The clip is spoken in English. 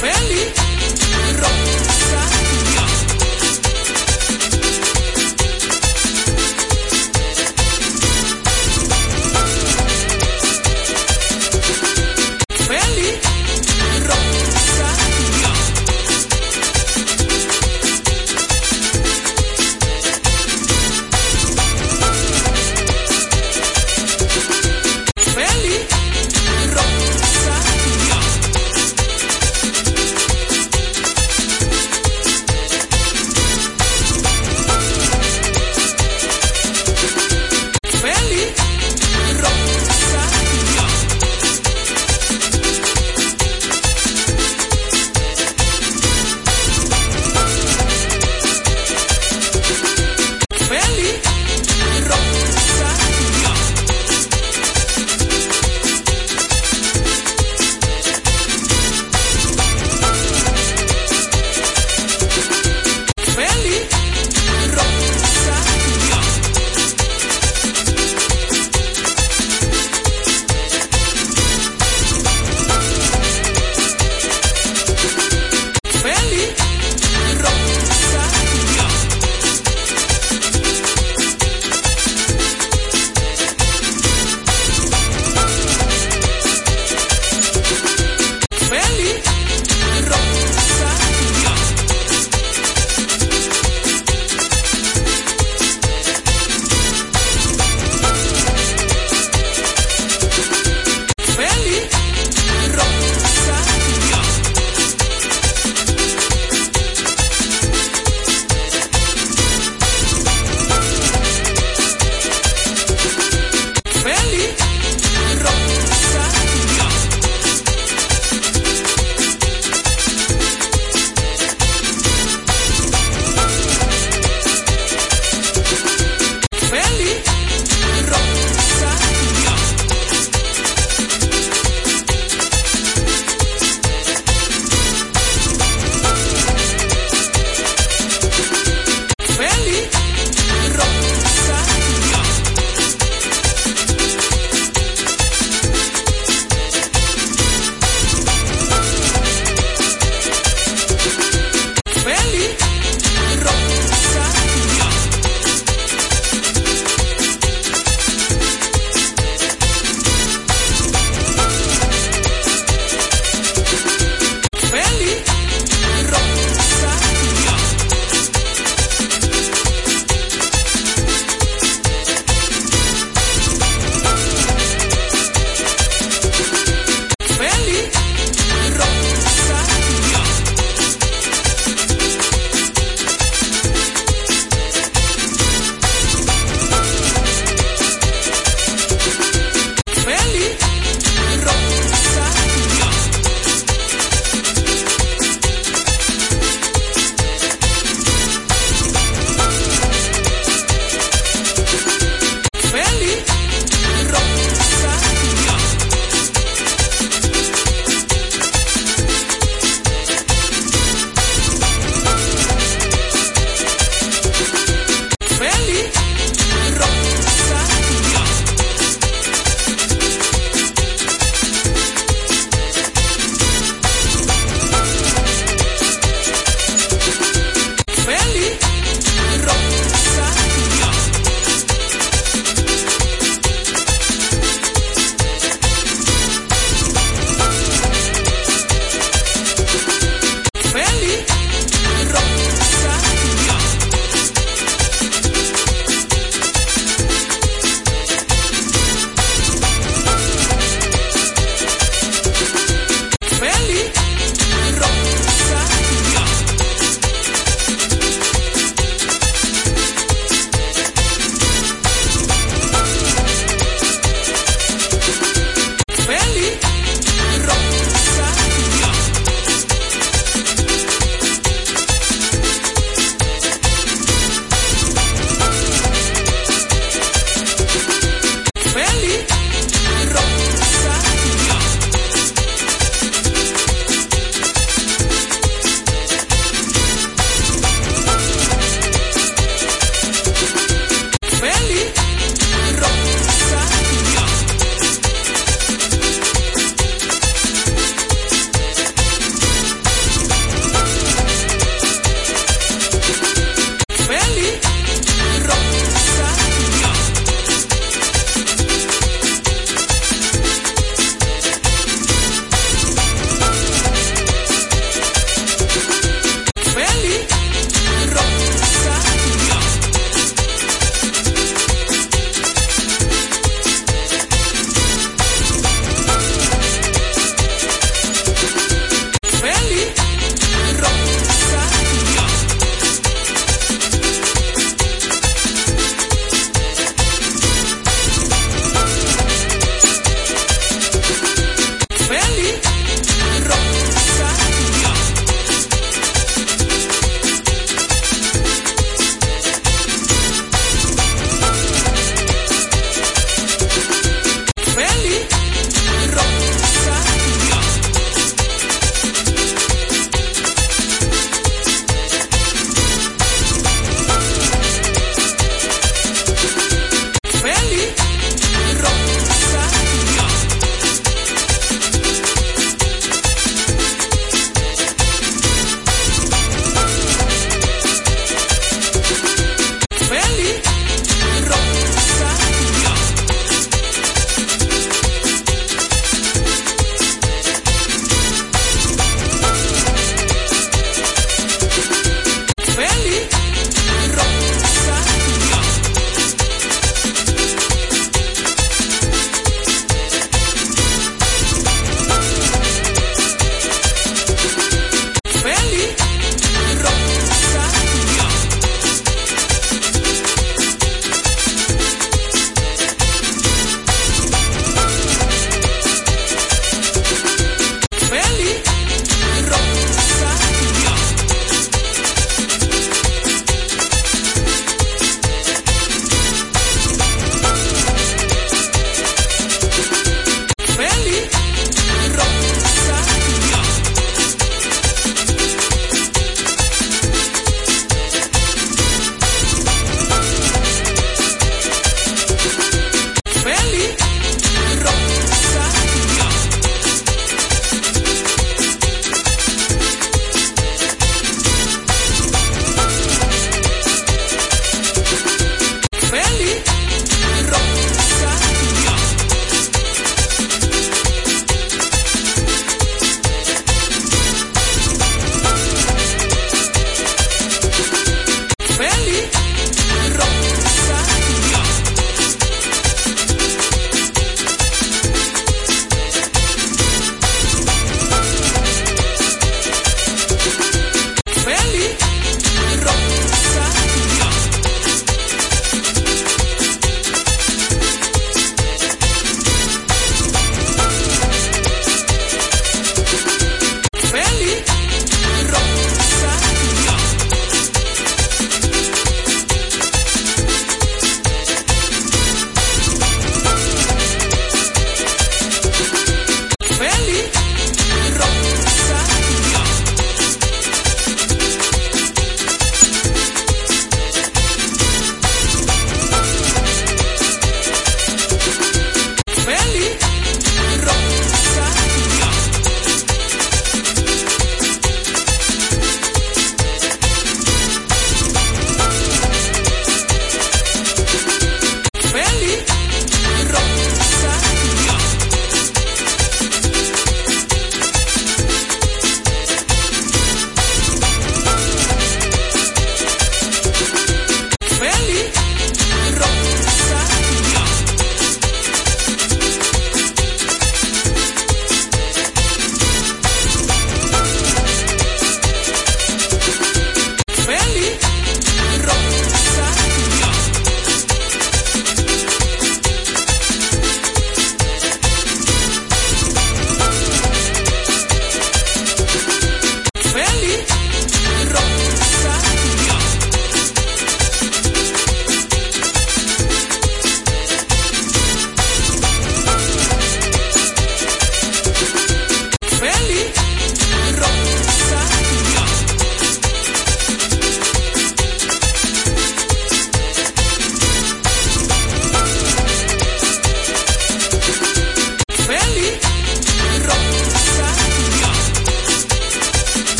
Well,